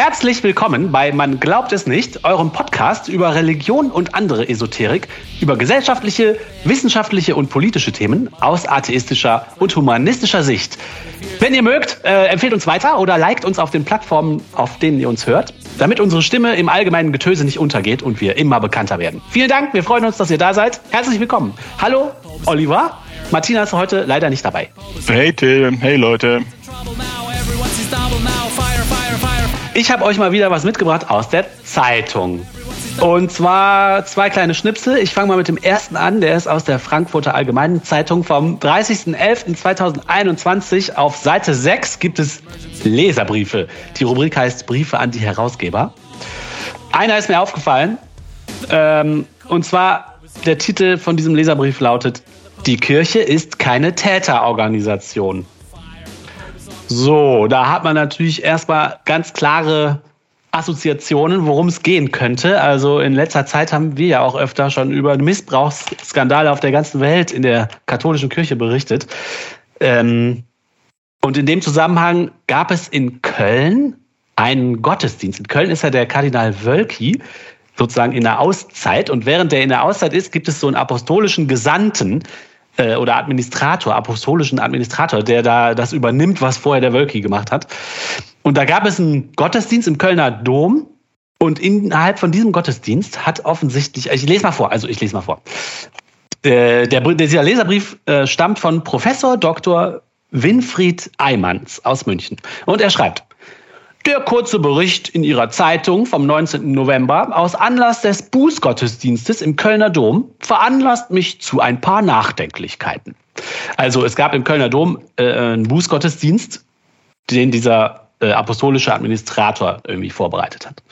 Herzlich willkommen bei Man glaubt es nicht, eurem Podcast über Religion und andere Esoterik, über gesellschaftliche, wissenschaftliche und politische Themen aus atheistischer und humanistischer Sicht. Wenn ihr mögt, äh, empfehlt uns weiter oder liked uns auf den Plattformen, auf denen ihr uns hört, damit unsere Stimme im allgemeinen Getöse nicht untergeht und wir immer bekannter werden. Vielen Dank, wir freuen uns, dass ihr da seid. Herzlich willkommen. Hallo, Oliver. Martina ist heute leider nicht dabei. Hey Tim, hey Leute. Ich habe euch mal wieder was mitgebracht aus der Zeitung. Und zwar zwei kleine Schnipsel. Ich fange mal mit dem ersten an. Der ist aus der Frankfurter Allgemeinen Zeitung vom 30.11.2021. Auf Seite 6 gibt es Leserbriefe. Die Rubrik heißt Briefe an die Herausgeber. Einer ist mir aufgefallen. Ähm, und zwar der Titel von diesem Leserbrief lautet Die Kirche ist keine Täterorganisation. So, da hat man natürlich erstmal ganz klare Assoziationen, worum es gehen könnte. Also in letzter Zeit haben wir ja auch öfter schon über Missbrauchsskandale auf der ganzen Welt in der katholischen Kirche berichtet. Ähm, und in dem Zusammenhang gab es in Köln einen Gottesdienst. In Köln ist ja der Kardinal Wölki sozusagen in der Auszeit. Und während der in der Auszeit ist, gibt es so einen apostolischen Gesandten, äh, oder Administrator, apostolischen Administrator, der da das übernimmt, was vorher der Wölki gemacht hat. Und da gab es einen Gottesdienst im Kölner Dom. Und innerhalb von diesem Gottesdienst hat offensichtlich, ich lese mal vor, also ich lese mal vor. Der, der, dieser Leserbrief äh, stammt von Professor Dr. Winfried Eimanns aus München. Und er schreibt, der kurze Bericht in Ihrer Zeitung vom 19. November aus Anlass des Bußgottesdienstes im Kölner Dom veranlasst mich zu ein paar Nachdenklichkeiten. Also es gab im Kölner Dom äh, einen Bußgottesdienst, den dieser äh, apostolische Administrator irgendwie vorbereitet hat.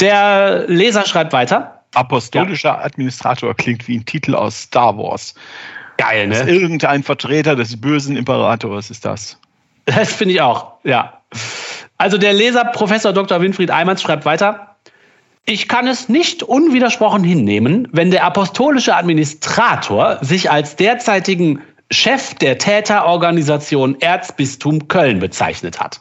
Der Leser schreibt weiter. Apostolischer ja. Administrator klingt wie ein Titel aus Star Wars. Geil, ne? irgendein Vertreter des bösen Imperators ist das. Das finde ich auch, ja. Also der Leser Professor Dr. Winfried Eimanns schreibt weiter. Ich kann es nicht unwidersprochen hinnehmen, wenn der apostolische Administrator sich als derzeitigen Chef der Täterorganisation Erzbistum Köln bezeichnet hat.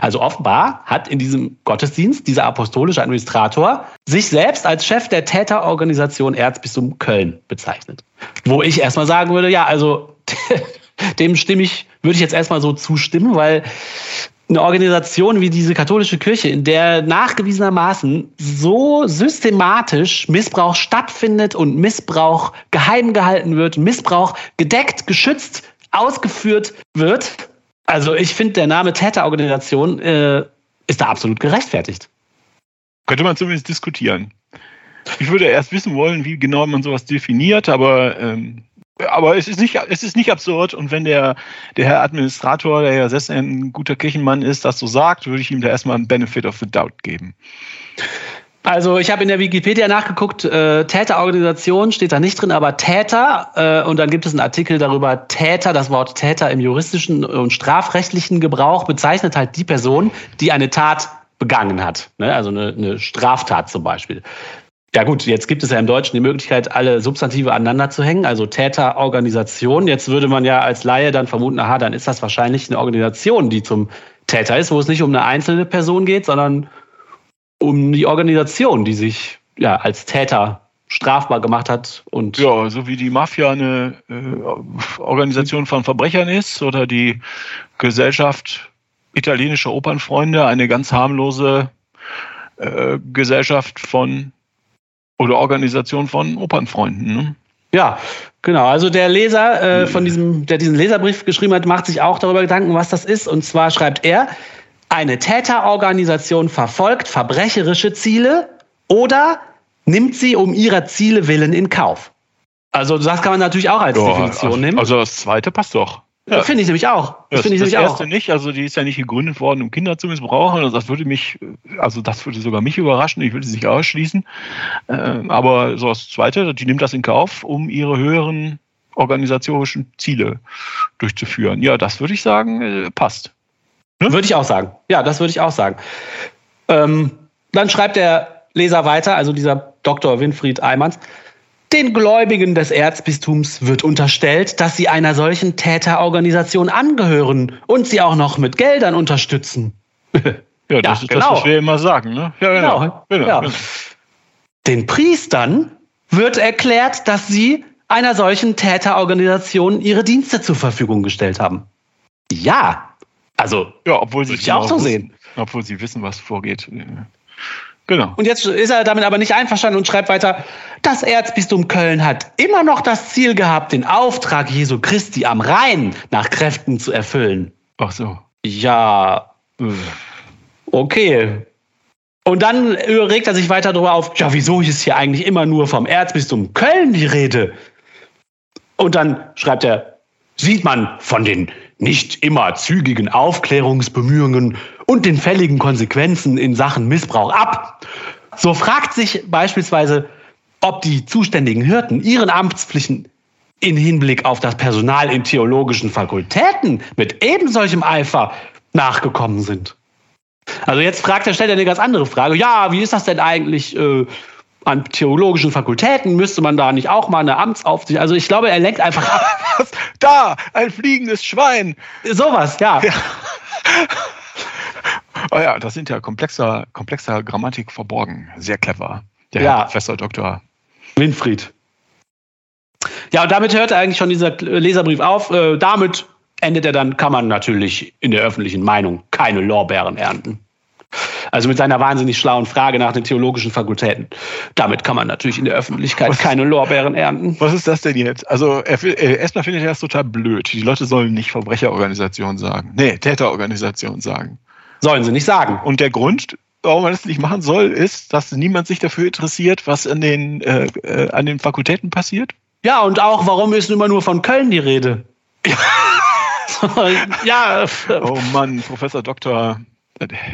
Also offenbar hat in diesem Gottesdienst dieser apostolische Administrator sich selbst als Chef der Täterorganisation Erzbistum Köln bezeichnet. Wo ich erstmal sagen würde, ja, also dem stimme ich, würde ich jetzt erstmal so zustimmen, weil eine Organisation wie diese katholische Kirche, in der nachgewiesenermaßen so systematisch Missbrauch stattfindet und Missbrauch geheim gehalten wird, Missbrauch gedeckt, geschützt, ausgeführt wird. Also ich finde, der Name Täterorganisation äh, ist da absolut gerechtfertigt. Könnte man zumindest diskutieren. Ich würde erst wissen wollen, wie genau man sowas definiert, aber ähm, aber es ist nicht, es ist nicht absurd. Und wenn der, der Herr Administrator, der ja selbst ein guter Kirchenmann ist, das so sagt, würde ich ihm da erstmal einen Benefit of the Doubt geben. Also ich habe in der Wikipedia nachgeguckt, äh, Täterorganisation steht da nicht drin, aber Täter äh, und dann gibt es einen Artikel darüber, Täter, das Wort Täter im juristischen und strafrechtlichen Gebrauch bezeichnet halt die Person, die eine Tat begangen hat, ne? also eine, eine Straftat zum Beispiel. Ja gut, jetzt gibt es ja im Deutschen die Möglichkeit, alle Substantive aneinander zu hängen, also Täter, Organisation. Jetzt würde man ja als Laie dann vermuten, aha, dann ist das wahrscheinlich eine Organisation, die zum Täter ist, wo es nicht um eine einzelne Person geht, sondern um die Organisation, die sich ja als Täter strafbar gemacht hat und ja, so wie die Mafia eine äh, Organisation von Verbrechern ist oder die Gesellschaft italienischer Opernfreunde eine ganz harmlose äh, Gesellschaft von oder Organisation von Opernfreunden. Ne? Ja, genau. Also der Leser äh, von diesem, der diesen Leserbrief geschrieben hat, macht sich auch darüber Gedanken, was das ist. Und zwar schreibt er, eine Täterorganisation verfolgt verbrecherische Ziele oder nimmt sie um ihrer Ziele willen in Kauf. Also das kann man natürlich auch als ja, Definition also, nehmen. Also das zweite passt doch. Ja. Finde ich nämlich auch. Das, das, ich das erste auch. nicht. Also die ist ja nicht gegründet worden, um Kinder zu missbrauchen. Also das würde mich, also das würde sogar mich überraschen. Ich würde sie nicht ausschließen. Ähm, aber so das Zweite, die nimmt das in Kauf, um ihre höheren organisatorischen Ziele durchzuführen. Ja, das würde ich sagen, äh, passt. Ne? Würde ich auch sagen. Ja, das würde ich auch sagen. Ähm, dann schreibt der Leser weiter, also dieser Dr. Winfried Eimanns. Den Gläubigen des Erzbistums wird unterstellt, dass sie einer solchen Täterorganisation angehören und sie auch noch mit Geldern unterstützen. Ja, das Ja, ist genau. das, was wir immer sagen, ne? Ja, Genau, genau. ja. genau. Den Priestern wird erklärt, dass sie einer solchen Täterorganisation ihre Dienste zur Verfügung gestellt haben. Ja, also Ja, obwohl sie Würde ich auch so wissen, sehen. Obwohl sie wissen, was vorgeht. Genau. Und jetzt ist er damit aber nicht einverstanden und schreibt weiter, das Erzbistum Köln hat immer noch das Ziel gehabt, den Auftrag Jesu Christi am Rhein nach Kräften zu erfüllen. Ach so. Ja, okay. Und dann regt er sich weiter darüber auf, ja, wieso ist hier eigentlich immer nur vom Erzbistum Köln die Rede? Und dann schreibt er, sieht man von den nicht immer zügigen Aufklärungsbemühungen und den fälligen Konsequenzen in Sachen Missbrauch ab. So fragt sich beispielsweise, ob die zuständigen Hirten ihren Amtspflichten in Hinblick auf das Personal in theologischen Fakultäten mit eben solchem Eifer nachgekommen sind. Also jetzt fragt er, stellt er eine ganz andere Frage. Ja, wie ist das denn eigentlich äh, an theologischen Fakultäten? Müsste man da nicht auch mal eine Amtsaufsicht? Also ich glaube, er lenkt einfach ab. Da! Ein fliegendes Schwein! Sowas, ja. Oh ja, das sind ja komplexer, komplexer Grammatik verborgen. Sehr clever. Der Ja. Herr Professor Doktor. Winfried. Ja, und damit hört eigentlich schon dieser Leserbrief auf. Äh, damit endet er dann, kann man natürlich in der öffentlichen Meinung keine Lorbeeren ernten. Also mit seiner wahnsinnig schlauen Frage nach den theologischen Fakultäten. Damit kann man natürlich in der Öffentlichkeit keine Lorbeeren ernten. Was ist das denn jetzt? Also er, fi- äh, erstmal findet er das total blöd. Die Leute sollen nicht Verbrecherorganisation sagen. Nee, Täterorganisation sagen. Sollen sie nicht sagen. Und der Grund, warum man das nicht machen soll, ist, dass niemand sich dafür interessiert, was an den, äh, äh, an den Fakultäten passiert. Ja, und auch, warum ist immer nur von Köln die Rede? ja, Oh Mann, Professor Doktor.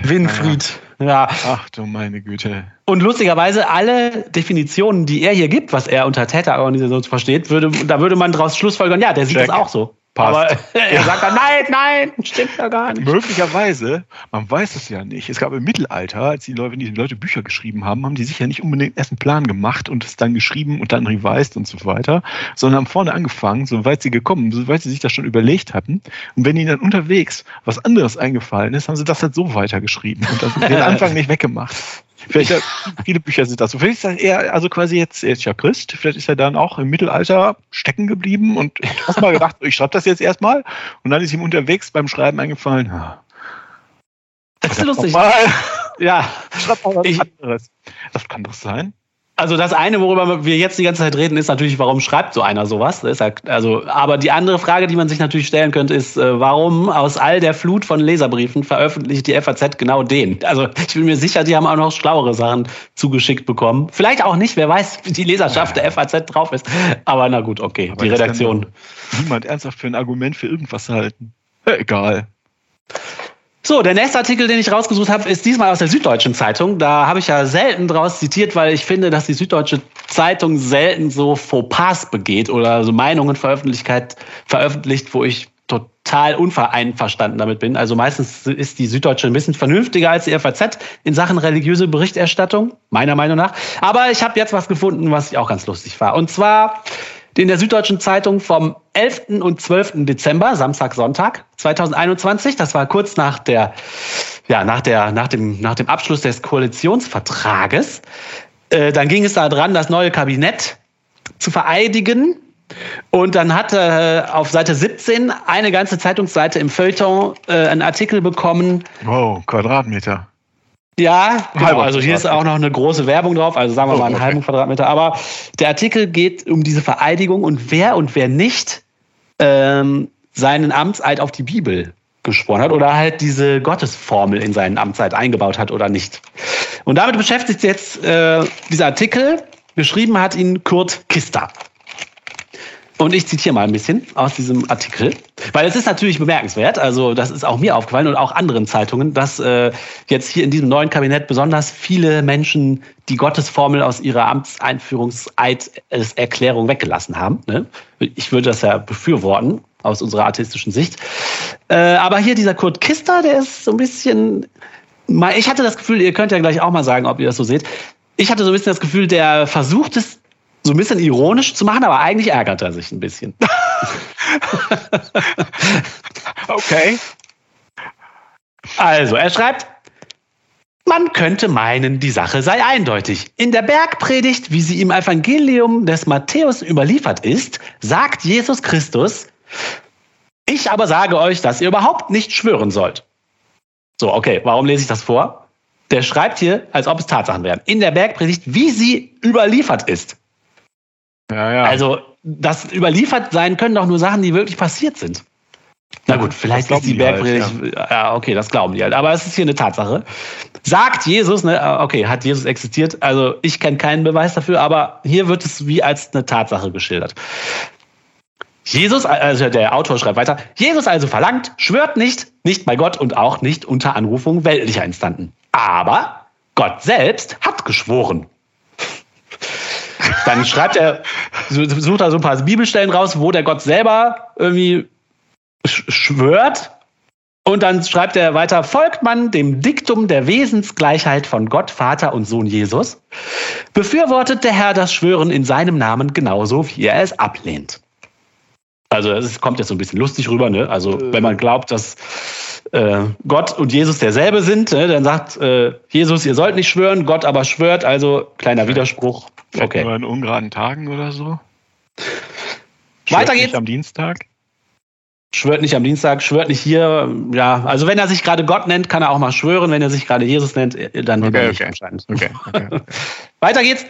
Winfried. Ja. Ach du meine Güte. Und lustigerweise alle Definitionen, die er hier gibt, was er unter Täterorganisation versteht, würde, da würde man daraus schlussfolgern, ja, der sieht Check. das auch so. Passt. Aber er sagt dann, nein, nein, stimmt ja gar nicht. Möglicherweise, man weiß es ja nicht. Es gab im Mittelalter, als die Leute, wenn die Leute Bücher geschrieben haben, haben die sich ja nicht unbedingt erst einen Plan gemacht und es dann geschrieben und dann revised und so weiter, sondern haben vorne angefangen, so weit sie gekommen, so weit sie sich das schon überlegt hatten. Und wenn ihnen dann unterwegs was anderes eingefallen ist, haben sie das halt so weitergeschrieben und das, den Anfang nicht weggemacht. Vielleicht ja, viele Bücher sind das so. Vielleicht ist er eher, also quasi jetzt, er ist ja Christ, vielleicht ist er dann auch im Mittelalter stecken geblieben und hat erstmal gedacht, ich schreibe das jetzt erstmal. Und dann ist ihm unterwegs beim Schreiben eingefallen, ah, Das ist lustig. Ja, schreib mal was Ich- anderes. Das kann doch sein. Also das eine, worüber wir jetzt die ganze Zeit reden, ist natürlich, warum schreibt so einer sowas? Also, aber die andere Frage, die man sich natürlich stellen könnte, ist, äh, warum aus all der Flut von Leserbriefen veröffentlicht die FAZ genau den? Also ich bin mir sicher, die haben auch noch schlauere Sachen zugeschickt bekommen. Vielleicht auch nicht, wer weiß, wie die Leserschaft der FAZ drauf ist. Aber na gut, okay, Aber die Redaktion. Niemand ernsthaft für ein Argument für irgendwas halten. Egal. So, der nächste Artikel, den ich rausgesucht habe, ist diesmal aus der Süddeutschen Zeitung. Da habe ich ja selten draus zitiert, weil ich finde, dass die Süddeutsche Zeitung selten so Fauxpas begeht oder so Meinungen Veröffentlichkeit veröffentlicht, wo ich total unvereinverstanden damit bin. Also meistens ist die Süddeutsche ein bisschen vernünftiger als die FAZ in Sachen religiöse Berichterstattung, meiner Meinung nach. Aber ich habe jetzt was gefunden, was ich auch ganz lustig war. Und zwar in der Süddeutschen Zeitung vom 11. und 12. Dezember, Samstag, Sonntag 2021. Das war kurz nach der, ja, nach der, nach dem, nach dem Abschluss des Koalitionsvertrages. Äh, dann ging es da dran, das neue Kabinett zu vereidigen. Und dann hat äh, auf Seite 17 eine ganze Zeitungsseite im Feuilleton äh, einen Artikel bekommen, Wow, Quadratmeter. Ja, genau. Also hier ist auch noch eine große Werbung drauf, also sagen wir Oh, mal einen okay. halben Quadratmeter. Aber der Artikel geht um diese Vereidigung und wer und wer nicht ähm, seinen Amtseid auf die Bibel geschworen hat oder halt diese Gottesformel in seinen Amtseid eingebaut hat oder nicht. Und damit beschäftigt sich jetzt äh, dieser Artikel. Geschrieben hat ihn Kurt Kister. Und ich zitiere mal ein bisschen aus diesem Artikel, weil es ist natürlich bemerkenswert, also das ist auch mir aufgefallen und auch anderen Zeitungen, dass äh, jetzt hier in diesem neuen Kabinett besonders viele Menschen die Gottesformel aus ihrer Amtseinführungseid-Erklärung weggelassen haben. Ne? Ich würde das ja befürworten aus unserer artistischen Sicht. Äh, aber hier dieser Kurt Kister, der ist so ein bisschen, mal- ich hatte das Gefühl, ihr könnt ja gleich auch mal sagen, ob ihr das so seht. Ich hatte so ein bisschen das Gefühl, der versucht es so ein bisschen ironisch zu machen, aber eigentlich ärgert er sich ein bisschen. Okay. Also, er schreibt, Man könnte meinen, die Sache sei eindeutig. In der Bergpredigt, wie sie im Evangelium des Matthäus überliefert ist, sagt Jesus Christus, ich aber sage euch, dass ihr überhaupt nicht schwören sollt. So, okay, warum lese ich das vor? Der schreibt hier, als ob es Tatsachen wären. In der Bergpredigt, wie sie überliefert ist. Ja, ja. Also, das überliefert sein können doch nur Sachen, die wirklich passiert sind. Na gut, vielleicht ist die Bergpredigt. Halt, ja. ja. okay, das glauben die halt. Aber es ist hier eine Tatsache. Sagt Jesus, ne, okay, hat Jesus existiert? Also ich kenne keinen Beweis dafür, aber hier wird es wie als eine Tatsache geschildert. Jesus, also der Autor schreibt weiter, Jesus also verlangt, schwört nicht, nicht bei Gott und auch nicht unter Anrufung weltlicher Instanten. Aber Gott selbst hat geschworen. Dann schreibt er, sucht er so ein paar Bibelstellen raus, wo der Gott selber irgendwie schwört. Und dann schreibt er weiter, folgt man dem Diktum der Wesensgleichheit von Gott, Vater und Sohn Jesus, befürwortet der Herr das Schwören in seinem Namen genauso, wie er es ablehnt. Also es kommt jetzt so ein bisschen lustig rüber, ne? Also äh. wenn man glaubt, dass äh, Gott und Jesus derselbe sind, ne? dann sagt äh, Jesus, ihr sollt nicht schwören, Gott aber schwört, also kleiner Widerspruch. Okay. Nur in ungeraden Tagen oder so. Schwört Weiter geht's. am Dienstag. Schwört nicht am Dienstag, schwört nicht hier. Ja, also wenn er sich gerade Gott nennt, kann er auch mal schwören. Wenn er sich gerade Jesus nennt, äh, dann okay, nicht okay. anscheinend. Okay, okay. Weiter geht's.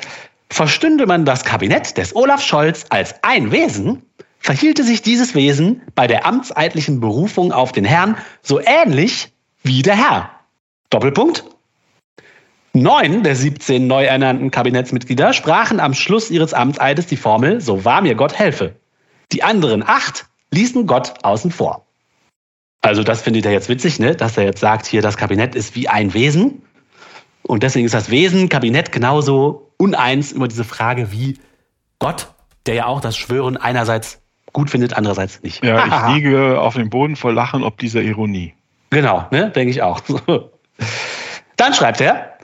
Verstünde man das Kabinett des Olaf Scholz als ein Wesen, verhielte sich dieses Wesen bei der amtseidlichen Berufung auf den Herrn so ähnlich wie der Herr. Doppelpunkt. Neun der 17 neu ernannten Kabinettsmitglieder sprachen am Schluss ihres Amtseides die Formel, so wahr mir Gott helfe. Die anderen acht ließen Gott außen vor. Also das findet er jetzt witzig, ne? dass er jetzt sagt, hier das Kabinett ist wie ein Wesen. Und deswegen ist das Wesen, Kabinett genauso uneins über diese Frage wie Gott, der ja auch das Schwören einerseits gut findet, andererseits nicht. Ja, ich liege auf dem Boden vor Lachen ob dieser Ironie. Genau, ne, denke ich auch. Dann schreibt er,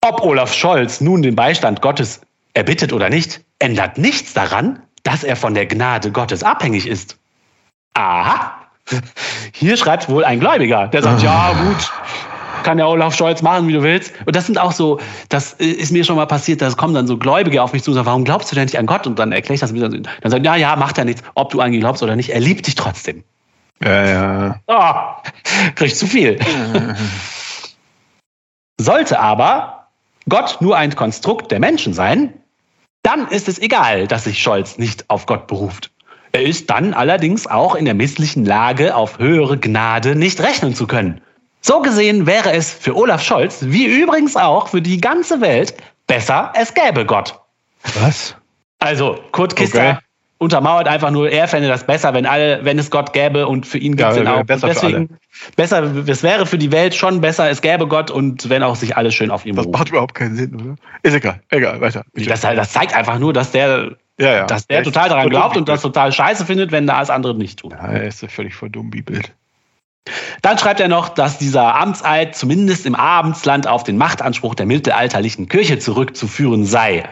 ob Olaf Scholz nun den Beistand Gottes erbittet oder nicht, ändert nichts daran, dass er von der Gnade Gottes abhängig ist. Aha. Hier schreibt wohl ein Gläubiger, der sagt, ja gut, kann der Olaf Scholz machen, wie du willst. Und das sind auch so, das ist mir schon mal passiert, da kommen dann so Gläubige auf mich zu und sagen, warum glaubst du denn nicht an Gott? Und dann erkläre ich das wieder. Dann sagen, ja, ja, macht er nichts, ob du an ihn glaubst oder nicht, er liebt dich trotzdem. Ja, ja. Oh, krieg zu viel. Sollte aber Gott nur ein Konstrukt der Menschen sein, dann ist es egal, dass sich Scholz nicht auf Gott beruft. Er ist dann allerdings auch in der misslichen Lage, auf höhere Gnade nicht rechnen zu können. So gesehen wäre es für Olaf Scholz, wie übrigens auch für die ganze Welt, besser, es gäbe Gott. Was? Also, Kurt Kister okay. untermauert einfach nur, er fände das besser, wenn alle, wenn es Gott gäbe und für ihn gibt es ja, ihn auch. Besser deswegen, besser, es wäre für die Welt schon besser, es gäbe Gott und wenn auch sich alles schön auf ihm Das macht überhaupt keinen Sinn, oder? Ist egal, egal, weiter. Das, das, zeigt einfach nur, dass der, ja, ja. Dass der, der total daran glaubt und das total scheiße findet, wenn da alles andere nicht tut. Ja, er ist ja völlig voll dumm, wie Bild. Dann schreibt er noch, dass dieser Amtseid zumindest im Abendsland auf den Machtanspruch der mittelalterlichen Kirche zurückzuführen sei.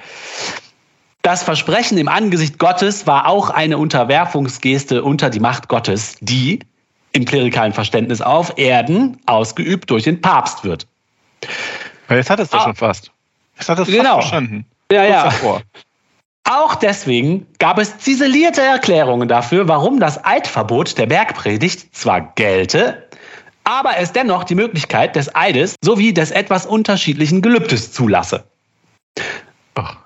Das Versprechen im Angesicht Gottes war auch eine Unterwerfungsgeste unter die Macht Gottes, die im klerikalen Verständnis auf Erden ausgeübt durch den Papst wird. Jetzt hat es doch ah, schon fast. Jetzt hat es genau. fast verstanden. Ja, ja. Davor. Auch deswegen gab es ziselierte Erklärungen dafür, warum das Eidverbot der Bergpredigt zwar gelte, aber es dennoch die Möglichkeit des Eides sowie des etwas unterschiedlichen Gelübdes zulasse.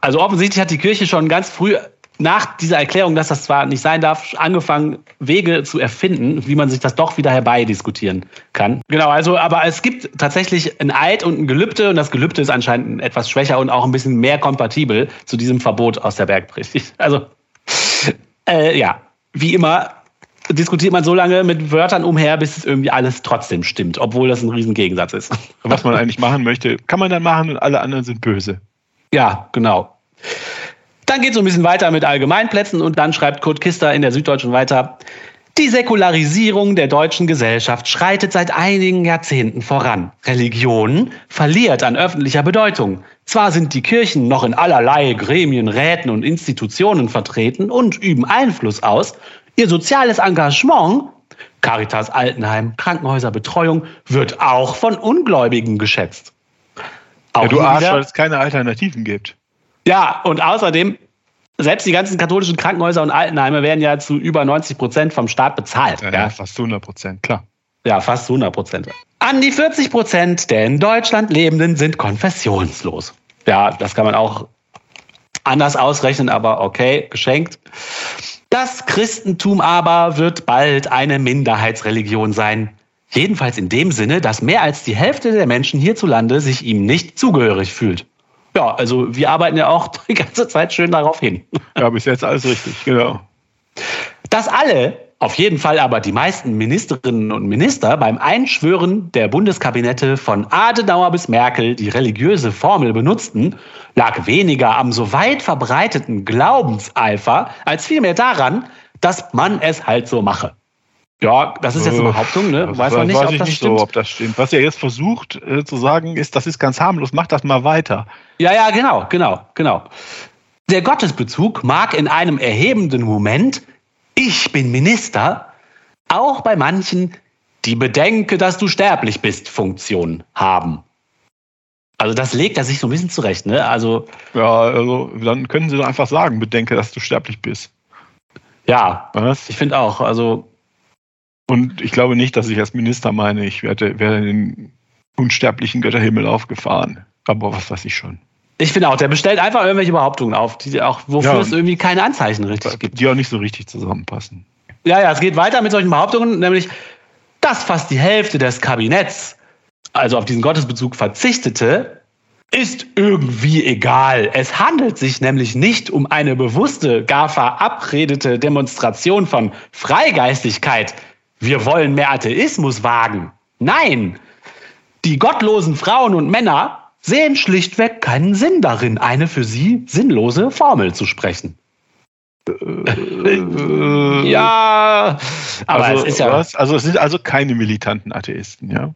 Also offensichtlich hat die Kirche schon ganz früh nach dieser Erklärung, dass das zwar nicht sein darf, angefangen, Wege zu erfinden, wie man sich das doch wieder herbeidiskutieren kann. Genau, also, aber es gibt tatsächlich ein Eid und ein Gelübde und das Gelübde ist anscheinend etwas schwächer und auch ein bisschen mehr kompatibel zu diesem Verbot aus der Bergpredigt. Also, äh, ja, wie immer diskutiert man so lange mit Wörtern umher, bis es irgendwie alles trotzdem stimmt, obwohl das ein Riesengegensatz ist. Was man eigentlich machen möchte, kann man dann machen und alle anderen sind böse. Ja, genau. Dann geht es so ein bisschen weiter mit Allgemeinplätzen und dann schreibt Kurt Kister in der Süddeutschen weiter. Die Säkularisierung der deutschen Gesellschaft schreitet seit einigen Jahrzehnten voran. Religion verliert an öffentlicher Bedeutung. Zwar sind die Kirchen noch in allerlei Gremien, Räten und Institutionen vertreten und üben Einfluss aus, ihr soziales Engagement, Caritas Altenheim, Krankenhäuser, Betreuung, wird auch von Ungläubigen geschätzt. Auch ja, du Arsch, weil es keine Alternativen gibt. Ja, und außerdem, selbst die ganzen katholischen Krankenhäuser und Altenheime werden ja zu über 90 Prozent vom Staat bezahlt. Ja, ja. fast 100 Prozent, klar. Ja, fast 100 Prozent. An die 40 Prozent der in Deutschland Lebenden sind konfessionslos. Ja, das kann man auch anders ausrechnen, aber okay, geschenkt. Das Christentum aber wird bald eine Minderheitsreligion sein. Jedenfalls in dem Sinne, dass mehr als die Hälfte der Menschen hierzulande sich ihm nicht zugehörig fühlt. Ja, also wir arbeiten ja auch die ganze Zeit schön darauf hin. Ja, bis jetzt alles richtig, genau. Dass alle, auf jeden Fall aber die meisten Ministerinnen und Minister beim Einschwören der Bundeskabinette von Adenauer bis Merkel die religiöse Formel benutzten, lag weniger am so weit verbreiteten Glaubenseifer als vielmehr daran, dass man es halt so mache. Ja, das ist jetzt eine Behauptung, ne? Weiß man nicht, weiß ob das nicht stimmt. So, ob das stimmt. Was er jetzt versucht äh, zu sagen, ist, das ist ganz harmlos, mach das mal weiter. Ja, ja, genau, genau, genau. Der Gottesbezug mag in einem erhebenden Moment, ich bin Minister, auch bei manchen die Bedenke, dass du sterblich bist, Funktion haben. Also das legt er sich so ein bisschen zurecht, ne? Also ja, also dann können Sie doch einfach sagen, bedenke, dass du sterblich bist. Ja, Was? ich finde auch. Also und ich glaube nicht, dass ich als Minister meine, ich werde, werde den unsterblichen Götterhimmel aufgefahren. Aber was weiß ich schon. Ich finde auch, der bestellt einfach irgendwelche Behauptungen auf, die auch, wofür ja, es irgendwie keine Anzeichen richtig gibt. Die auch nicht so richtig zusammenpassen. Ja, ja, es geht weiter mit solchen Behauptungen, nämlich, dass fast die Hälfte des Kabinetts, also auf diesen Gottesbezug verzichtete, ist irgendwie egal. Es handelt sich nämlich nicht um eine bewusste, gar verabredete Demonstration von Freigeistigkeit, wir wollen mehr Atheismus wagen. Nein, die gottlosen Frauen und Männer sehen schlichtweg keinen Sinn darin, eine für sie sinnlose Formel zu sprechen. Äh, ja, aber also, es ist ja. Was? Also es sind also keine militanten Atheisten, ja?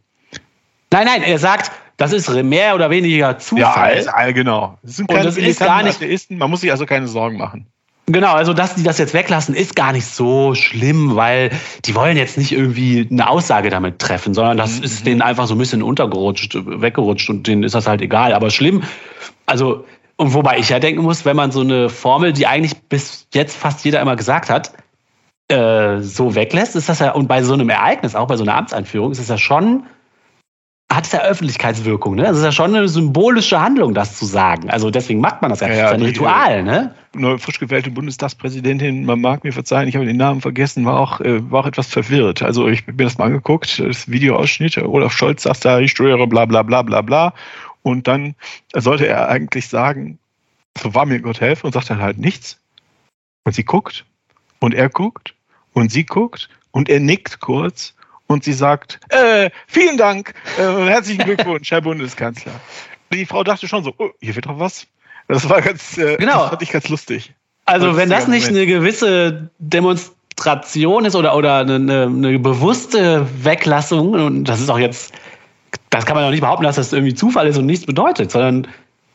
Nein, nein, er sagt, das ist mehr oder weniger Zufall. Ja, genau. Es sind keine militanten Atheisten, man muss sich also keine Sorgen machen. Genau, also dass die das jetzt weglassen, ist gar nicht so schlimm, weil die wollen jetzt nicht irgendwie eine Aussage damit treffen, sondern das mhm. ist denen einfach so ein bisschen untergerutscht, weggerutscht und denen ist das halt egal. Aber schlimm, also, und wobei ich ja denken muss, wenn man so eine Formel, die eigentlich bis jetzt fast jeder immer gesagt hat, äh, so weglässt, ist das ja, und bei so einem Ereignis, auch bei so einer Amtseinführung, ist das ja schon hat es ja Öffentlichkeitswirkung. Ne? Das ist ja schon eine symbolische Handlung, das zu sagen. Also deswegen macht man das ja. ja, ja das ist ein Ritual. Ne? Eine frisch gewählte Bundestagspräsidentin, man mag mir verzeihen, ich habe den Namen vergessen, war auch, äh, war auch etwas verwirrt. Also ich bin mir das mal angeguckt, das Videoausschnitt, Olaf Scholz sagt da, ich steuere bla bla bla bla bla. Und dann sollte er eigentlich sagen, so war mir Gott helfen und sagt dann halt nichts. Und sie guckt und er guckt und sie guckt und er nickt kurz und sie sagt, äh, vielen Dank, äh, herzlichen Glückwunsch, Herr Bundeskanzler. Die Frau dachte schon so, oh, hier wird doch was. Das war ganz, äh, genau. das fand ich ganz lustig. Also wenn das nicht Moment. eine gewisse Demonstration ist oder, oder eine, eine bewusste Weglassung, und das ist auch jetzt, das kann man auch nicht behaupten, dass das irgendwie Zufall ist und nichts bedeutet, sondern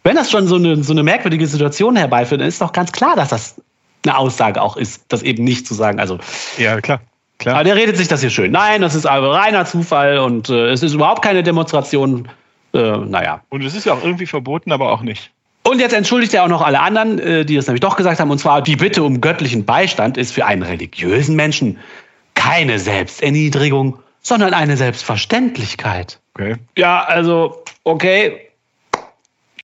wenn das schon so eine, so eine merkwürdige Situation herbeiführt, dann ist doch ganz klar, dass das eine Aussage auch ist, das eben nicht zu sagen. Also ja, klar. Klar. Aber der redet sich das hier schön. Nein, das ist aber reiner Zufall und äh, es ist überhaupt keine Demonstration. Äh, naja. Und es ist ja auch irgendwie verboten, aber auch nicht. Und jetzt entschuldigt er auch noch alle anderen, äh, die es nämlich doch gesagt haben. Und zwar, die Bitte um göttlichen Beistand ist für einen religiösen Menschen keine Selbsterniedrigung, sondern eine Selbstverständlichkeit. Okay. Ja, also, okay.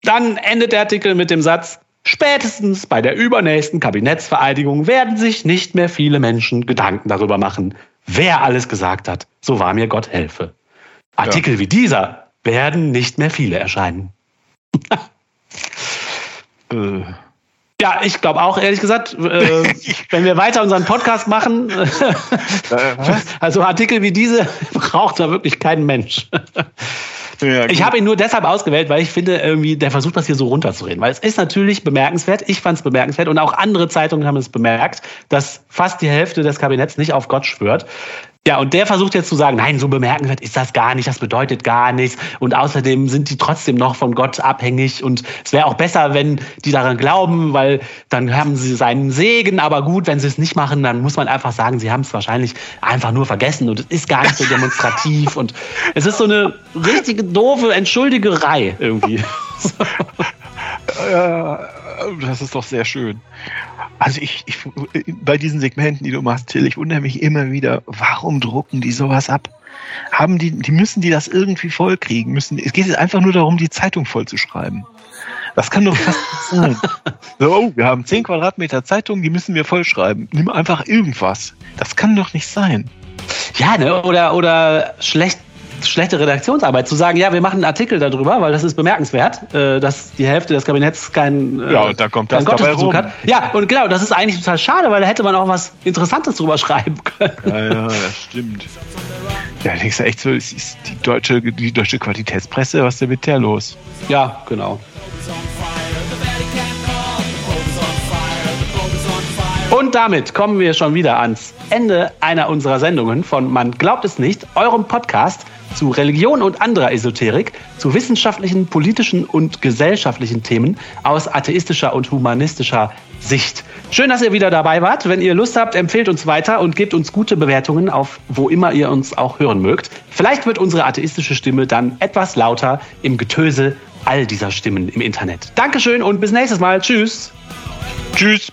Dann endet der Artikel mit dem Satz, Spätestens bei der übernächsten Kabinettsvereidigung werden sich nicht mehr viele Menschen Gedanken darüber machen, wer alles gesagt hat, so war mir Gott helfe. Artikel ja. wie dieser werden nicht mehr viele erscheinen. äh. Ja, ich glaube auch, ehrlich gesagt, äh, wenn wir weiter unseren Podcast machen, äh, also Artikel wie diese braucht da wirklich kein Mensch. Ja, ich habe ihn nur deshalb ausgewählt, weil ich finde, irgendwie, der versucht das hier so runterzureden. Weil es ist natürlich bemerkenswert, ich fand es bemerkenswert und auch andere Zeitungen haben es bemerkt, dass fast die Hälfte des Kabinetts nicht auf Gott schwört. Ja, und der versucht jetzt zu sagen, nein, so bemerkenswert ist das gar nicht, das bedeutet gar nichts. Und außerdem sind die trotzdem noch von Gott abhängig. Und es wäre auch besser, wenn die daran glauben, weil dann haben sie seinen Segen. Aber gut, wenn sie es nicht machen, dann muss man einfach sagen, sie haben es wahrscheinlich einfach nur vergessen und es ist gar nicht so demonstrativ. und es ist so eine richtige doofe Entschuldigerei irgendwie. das ist doch sehr schön. Also ich, ich, bei diesen Segmenten, die du machst, Till, ich wundere mich immer wieder, warum drucken die sowas ab? Haben die, die müssen die das irgendwie vollkriegen müssen. Es geht einfach nur darum, die Zeitung vollzuschreiben. Das kann doch fast nicht sein. So, oh, wir haben 10 Quadratmeter Zeitung, die müssen wir vollschreiben. Nimm einfach irgendwas. Das kann doch nicht sein. Ja, ne? oder, oder schlecht schlechte Redaktionsarbeit, zu sagen, ja, wir machen einen Artikel darüber, weil das ist bemerkenswert, äh, dass die Hälfte des Kabinetts kein äh, Ja, und da kommt das dabei rum. Hat. Ja, und genau, das ist eigentlich total schade, weil da hätte man auch was Interessantes drüber schreiben können. Ja, ja, das stimmt. Ja, denkst du echt so, ist die deutsche, die deutsche Qualitätspresse, was ist denn mit der los? Ja, genau. Und damit kommen wir schon wieder ans Ende einer unserer Sendungen von Man glaubt es nicht, eurem Podcast zu Religion und anderer Esoterik, zu wissenschaftlichen, politischen und gesellschaftlichen Themen aus atheistischer und humanistischer Sicht. Schön, dass ihr wieder dabei wart. Wenn ihr Lust habt, empfehlt uns weiter und gebt uns gute Bewertungen auf wo immer ihr uns auch hören mögt. Vielleicht wird unsere atheistische Stimme dann etwas lauter im Getöse all dieser Stimmen im Internet. Dankeschön und bis nächstes Mal. Tschüss. Tschüss.